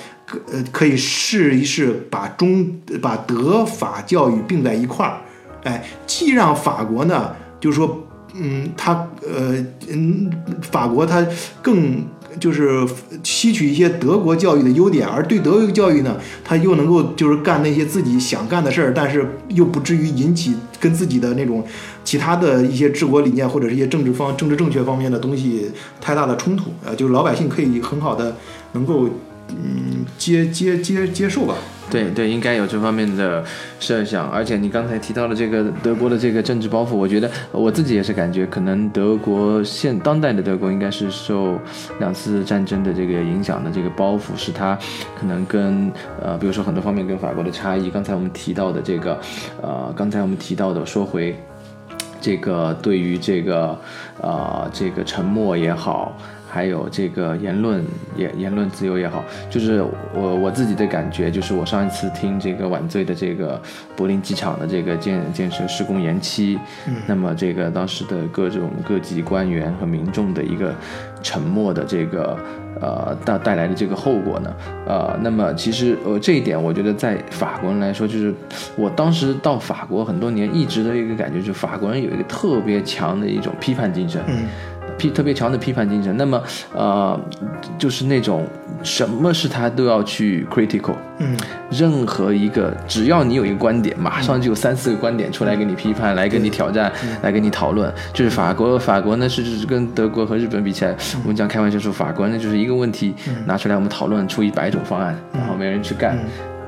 呃可以试一试把中把德法教育并在一块儿，哎，既让法国呢，就是说，嗯，他呃嗯，法国他更。就是吸取一些德国教育的优点，而对德国教育呢，他又能够就是干那些自己想干的事儿，但是又不至于引起跟自己的那种其他的一些治国理念或者是一些政治方政治正确方面的东西太大的冲突呃，就是老百姓可以很好的能够嗯接接接接受吧。对对，应该有这方面的设想。而且你刚才提到的这个德国的这个政治包袱，我觉得我自己也是感觉，可能德国现当代的德国应该是受两次战争的这个影响的这个包袱，是它可能跟呃，比如说很多方面跟法国的差异。刚才我们提到的这个，呃，刚才我们提到的说回这个对于这个呃这个沉默也好。还有这个言论言言论自由也好，就是我我自己的感觉，就是我上一次听这个晚醉的这个柏林机场的这个建建设施工延期，那么这个当时的各种各级官员和民众的一个沉默的这个呃带带来的这个后果呢，呃，那么其实呃这一点，我觉得在法国人来说，就是我当时到法国很多年，一直的一个感觉，就是法国人有一个特别强的一种批判精神。批特别强的批判精神，那么呃，就是那种什么是他都要去 critical，嗯，任何一个只要你有一个观点，马上就有三四个观点出来给你批判，来跟你挑战，来跟你讨论。就是法国，法国呢是跟德国和日本比起来，我们讲开玩笑说，法国呢就是一个问题拿出来我们讨论出一百种方案，然后没人去干。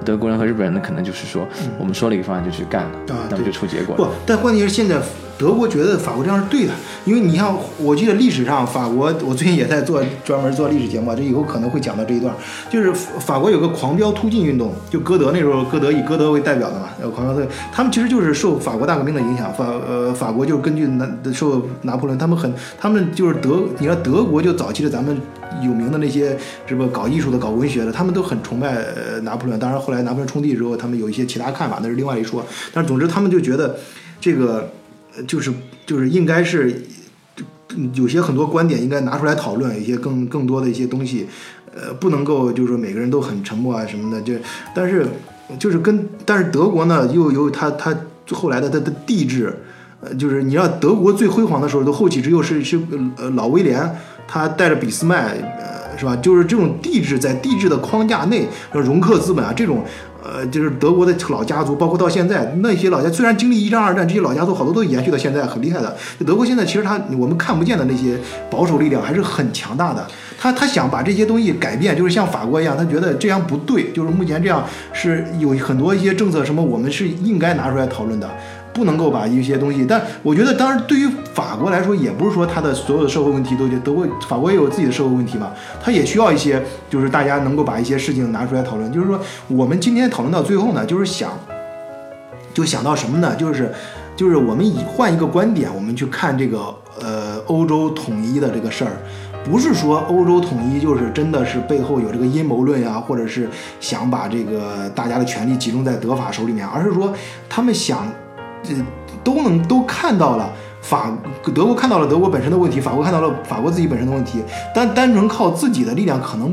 德国人和日本人呢，可能就是说，我们说了一个方案就去干了，那么就出结果。不，但关键是现在。德国觉得法国这样是对的，因为你像我记得历史上法国，*laughs* 我最近也在做专门做历史节目，这以后可能会讲到这一段，就是法国有个狂飙突进运动，就歌德那时候歌德以歌德为代表的嘛，呃狂飙突，他们其实就是受法国大革命的影响，法呃法国就是根据拿受拿破仑，他们很他们就是德，你看德国就早期的咱们有名的那些什么搞艺术的搞文学的，他们都很崇拜拿破仑，当然后来拿破仑冲帝之后，他们有一些其他看法，那是另外一说，但是总之他们就觉得这个。就是就是应该是，有些很多观点应该拿出来讨论，一些更更多的一些东西，呃，不能够就是说每个人都很沉默啊什么的。就但是就是跟但是德国呢又由他他后来的他的帝制，呃，就是你要德国最辉煌的时候，都后起之秀是是呃老威廉，他带着俾斯麦，呃，是吧？就是这种帝制在帝制的框架内，容克资本啊这种。呃，就是德国的老家族，包括到现在那些老家，虽然经历一战、二战，这些老家族好多都延续到现在，很厉害的。德国现在其实他我们看不见的那些保守力量还是很强大的。他他想把这些东西改变，就是像法国一样，他觉得这样不对，就是目前这样是有很多一些政策什么，我们是应该拿出来讨论的。不能够把一些东西，但我觉得，当然，对于法国来说，也不是说他的所有的社会问题都德国、法国也有自己的社会问题嘛，他也需要一些，就是大家能够把一些事情拿出来讨论。就是说，我们今天讨论到最后呢，就是想，就想到什么呢？就是，就是我们以换一个观点，我们去看这个呃欧洲统一的这个事儿，不是说欧洲统一就是真的是背后有这个阴谋论呀，或者是想把这个大家的权力集中在德法手里面，而是说他们想。这都能都看到了法德国看到了德国本身的问题，法国看到了法国自己本身的问题，但单纯靠自己的力量可能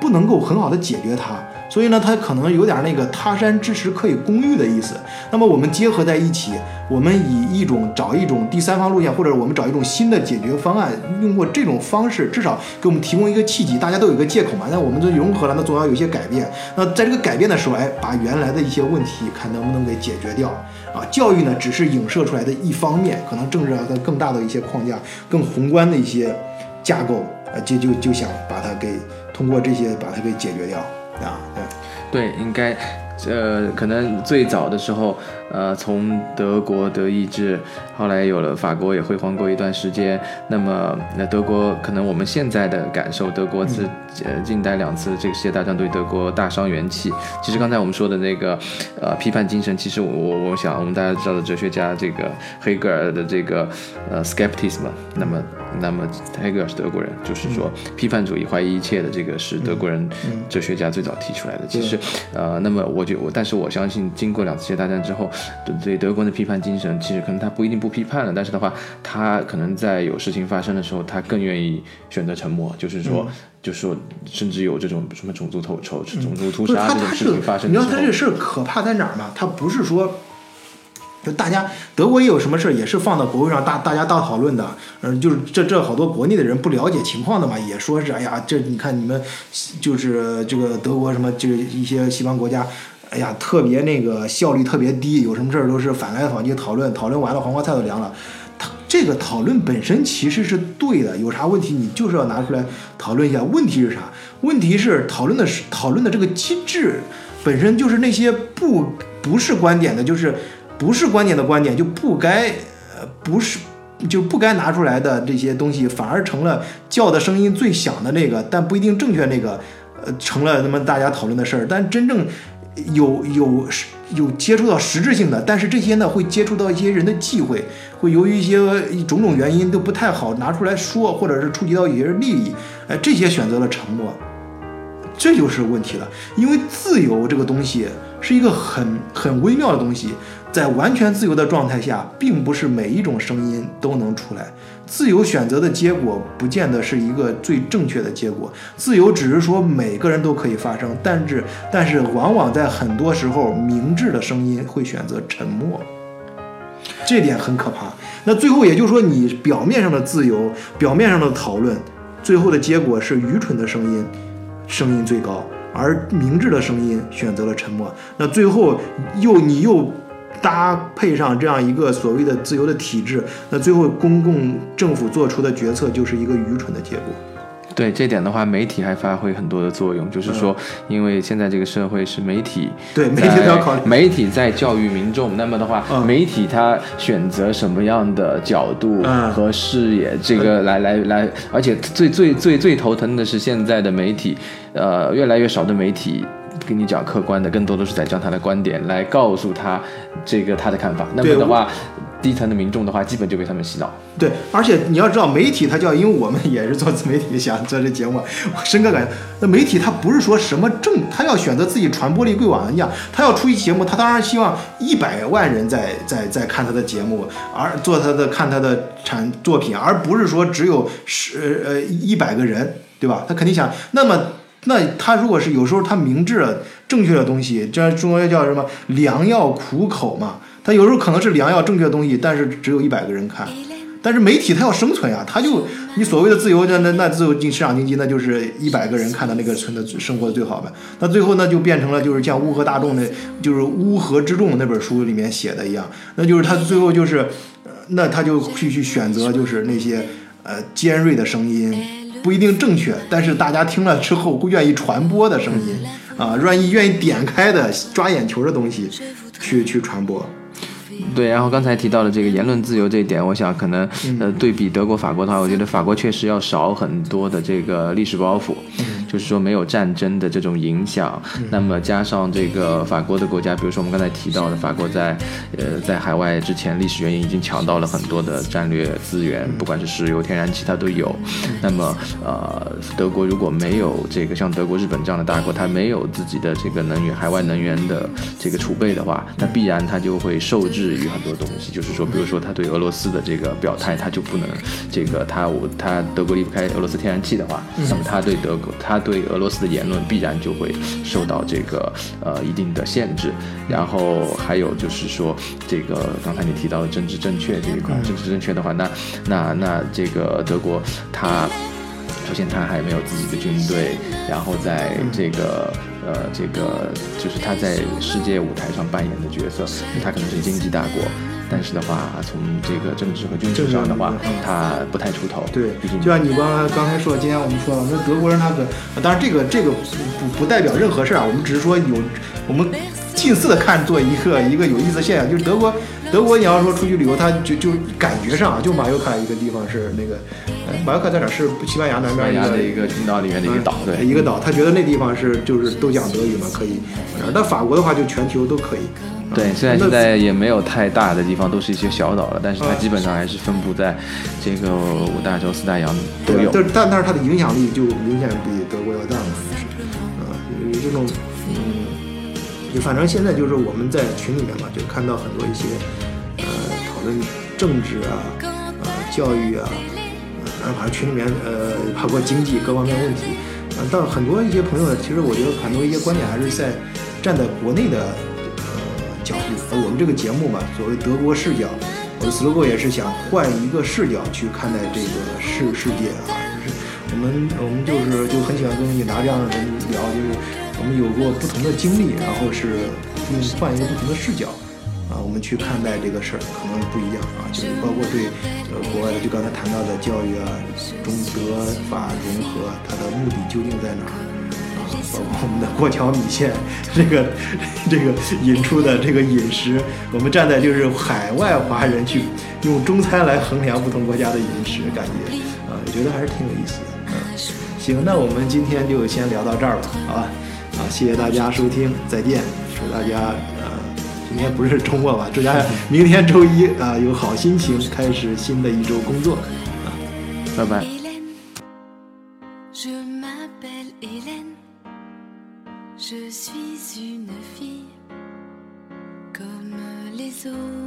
不能够很好的解决它。所以呢，它可能有点那个他山之石可以攻玉的意思。那么我们结合在一起，我们以一种找一种第三方路线，或者我们找一种新的解决方案，用过这种方式，至少给我们提供一个契机，大家都有一个借口嘛。那我们就融合了，那总要有一些改变。那在这个改变的时候，哎，把原来的一些问题看能不能给解决掉啊。教育呢，只是影射出来的一方面，可能政治上的更大的一些框架，更宏观的一些架构啊，就就就想把它给通过这些把它给解决掉。啊，对，对，应该，呃，可能最早的时候，呃，从德国德意志，后来有了法国也辉煌过一段时间。那么，那德国可能我们现在的感受，德国自呃近代两次这个世界大战对德国大伤元气。其实刚才我们说的那个，呃，批判精神，其实我我我想我们大家知道的哲学家这个黑格尔的这个呃 skepticism，那么。那么，黑格尔是德国人，就是说批判主义、怀疑一切的这个是德国人哲学家最早提出来的。其实，呃，那么我就我，但是我相信，经过两次世界大战之后，对德国的批判精神，其实可能他不一定不批判了，但是的话，他可能在有事情发生的时候，他更愿意选择沉默，就是说，就是说，甚至有这种什么种族仇仇、种族屠杀这种事情发生。你知道他这事儿可怕在哪儿吗？他不是说。就大家德国也有什么事儿，也是放到国会上大大家大讨论的，嗯，就是这这好多国内的人不了解情况的嘛，也说是哎呀，这你看你们就是这个德国什么，就是一些西方国家，哎呀，特别那个效率特别低，有什么事儿都是反来反去讨论，讨论完了黄瓜菜都凉了。他这个讨论本身其实是对的，有啥问题你就是要拿出来讨论一下。问题是啥？问题是讨论的是讨论的这个机制。本身就是那些不不是观点的，就是不是观点的观点就不该呃不是就不该拿出来的这些东西，反而成了叫的声音最响的那个，但不一定正确那个，呃，成了那么大家讨论的事儿。但真正有有有接触到实质性的，但是这些呢会接触到一些人的忌讳，会由于一些种种原因都不太好拿出来说，或者是触及到有些人利益，哎，这些选择了沉默，这就是问题了。因为自由这个东西是一个很很微妙的东西，在完全自由的状态下，并不是每一种声音都能出来。自由选择的结果不见得是一个最正确的结果，自由只是说每个人都可以发声，但是但是往往在很多时候，明智的声音会选择沉默，这点很可怕。那最后也就是说，你表面上的自由，表面上的讨论，最后的结果是愚蠢的声音声音最高，而明智的声音选择了沉默。那最后又你又。搭配上这样一个所谓的自由的体制，那最后公共政府做出的决策就是一个愚蠢的结果。对这点的话，媒体还发挥很多的作用，就是说，因为现在这个社会是媒体，对媒体都要考虑，媒体在教育民众，那么的话，媒体它选择什么样的角度和视野，这个来来来，而且最最最最头疼的是现在的媒体，呃，越来越少的媒体。跟你讲客观的，更多的是在将他的观点来告诉他这个他的看法。那么的话，低层的民众的话，基本就被他们洗脑。对，而且你要知道，媒体它叫，因为我们也是做自媒体，想做这节目，我深刻感觉，那媒体它不是说什么正，他要选择自己传播力贵网一样，他要出一节目，他当然希望一百万人在在在看他的节目，而做他的看他的产作品，而不是说只有十呃一百个人，对吧？他肯定想那么。那他如果是有时候他明智了正确的东西，这中国叫什么良药苦口嘛？他有时候可能是良药正确的东西，但是只有一百个人看。但是媒体它要生存呀，他就你所谓的自由，那那那自由经市场经济，那就是一百个人看到那个村的生活的最好呗。那最后那就变成了就是像乌合大众的，就是乌合之众那本书里面写的一样，那就是他最后就是，那他就去去选择就是那些呃尖锐的声音。不一定正确，但是大家听了之后会愿意传播的声音啊，愿意愿意点开的抓眼球的东西去去传播。对，然后刚才提到的这个言论自由这一点，我想可能呃对比德国、法国的话，我觉得法国确实要少很多的这个历史包袱。就是说没有战争的这种影响，那么加上这个法国的国家，比如说我们刚才提到的法国在，呃，在海外之前历史原因已经抢到了很多的战略资源，不管是石油、天然气，它都有。那么，呃，德国如果没有这个像德国、日本这样的大国，它没有自己的这个能源、海外能源的这个储备的话，那必然它就会受制于很多东西。就是说，比如说他对俄罗斯的这个表态，他就不能这个他我他德国离不开俄罗斯天然气的话，那么他对德国他。对俄罗斯的言论必然就会受到这个呃一定的限制，然后还有就是说这个刚才你提到的政治正确这一块，政治正确的话，那那那这个德国它首先它还没有自己的军队，然后在这个呃这个就是它在世界舞台上扮演的角色，它可能是经济大国。但是的话，从这个政治和军事上的话，他不太出头。对，就像你刚刚才说，今天我们说了，那德国人他可，当然这个这个不不代表任何事儿啊，我们只是说有我们近似的看作一个一个有意思的现象，就是德国德国你要说出去旅游，他就就感觉上啊，就马尤卡一个地方是那个，马尤卡在哪是西班牙南边一个一个群岛里面的一个岛，对，一个岛，他觉得那地方是就是都讲德语嘛，可以。那法国的话就全球都可以。对，虽然现在也没有太大的地方，都是一些小岛了，但是它基本上还是分布在这个五大洲、四大洋都有。但但但是它的影响力就明显比德国要大嘛，就是，啊，有这种，嗯，就反正现在就是我们在群里面嘛，就看到很多一些，呃，讨论政治啊，呃，教育啊，然后反正群里面呃，包括经济各方面问题，啊，但很多一些朋友呢，其实我觉得很多一些观点还是在站在国内的。我们这个节目嘛，所谓德国视角，我的 slogan 也是想换一个视角去看待这个世世界啊，就是我们我们就是就很喜欢跟尹达这样的人聊，就是我们有过不同的经历，然后是用换一个不同的视角啊，我们去看待这个事儿，可能不一样啊，就是包括对呃国外的，就刚才谈到的教育啊，中德法融合，它的目的究竟在哪儿？我们的过桥米线，这个 *laughs* 这个引出的这个饮食，我们站在就是海外华人去用中餐来衡量不同国家的饮食，感觉啊，我觉得还是挺有意思的。嗯，行，那我们今天就先聊到这儿吧，好吧？啊，谢谢大家收听，再见，祝大家呃，今天不是周末吧？祝大家明天周一啊有好心情，开始新的一周工作啊。拜拜。soul.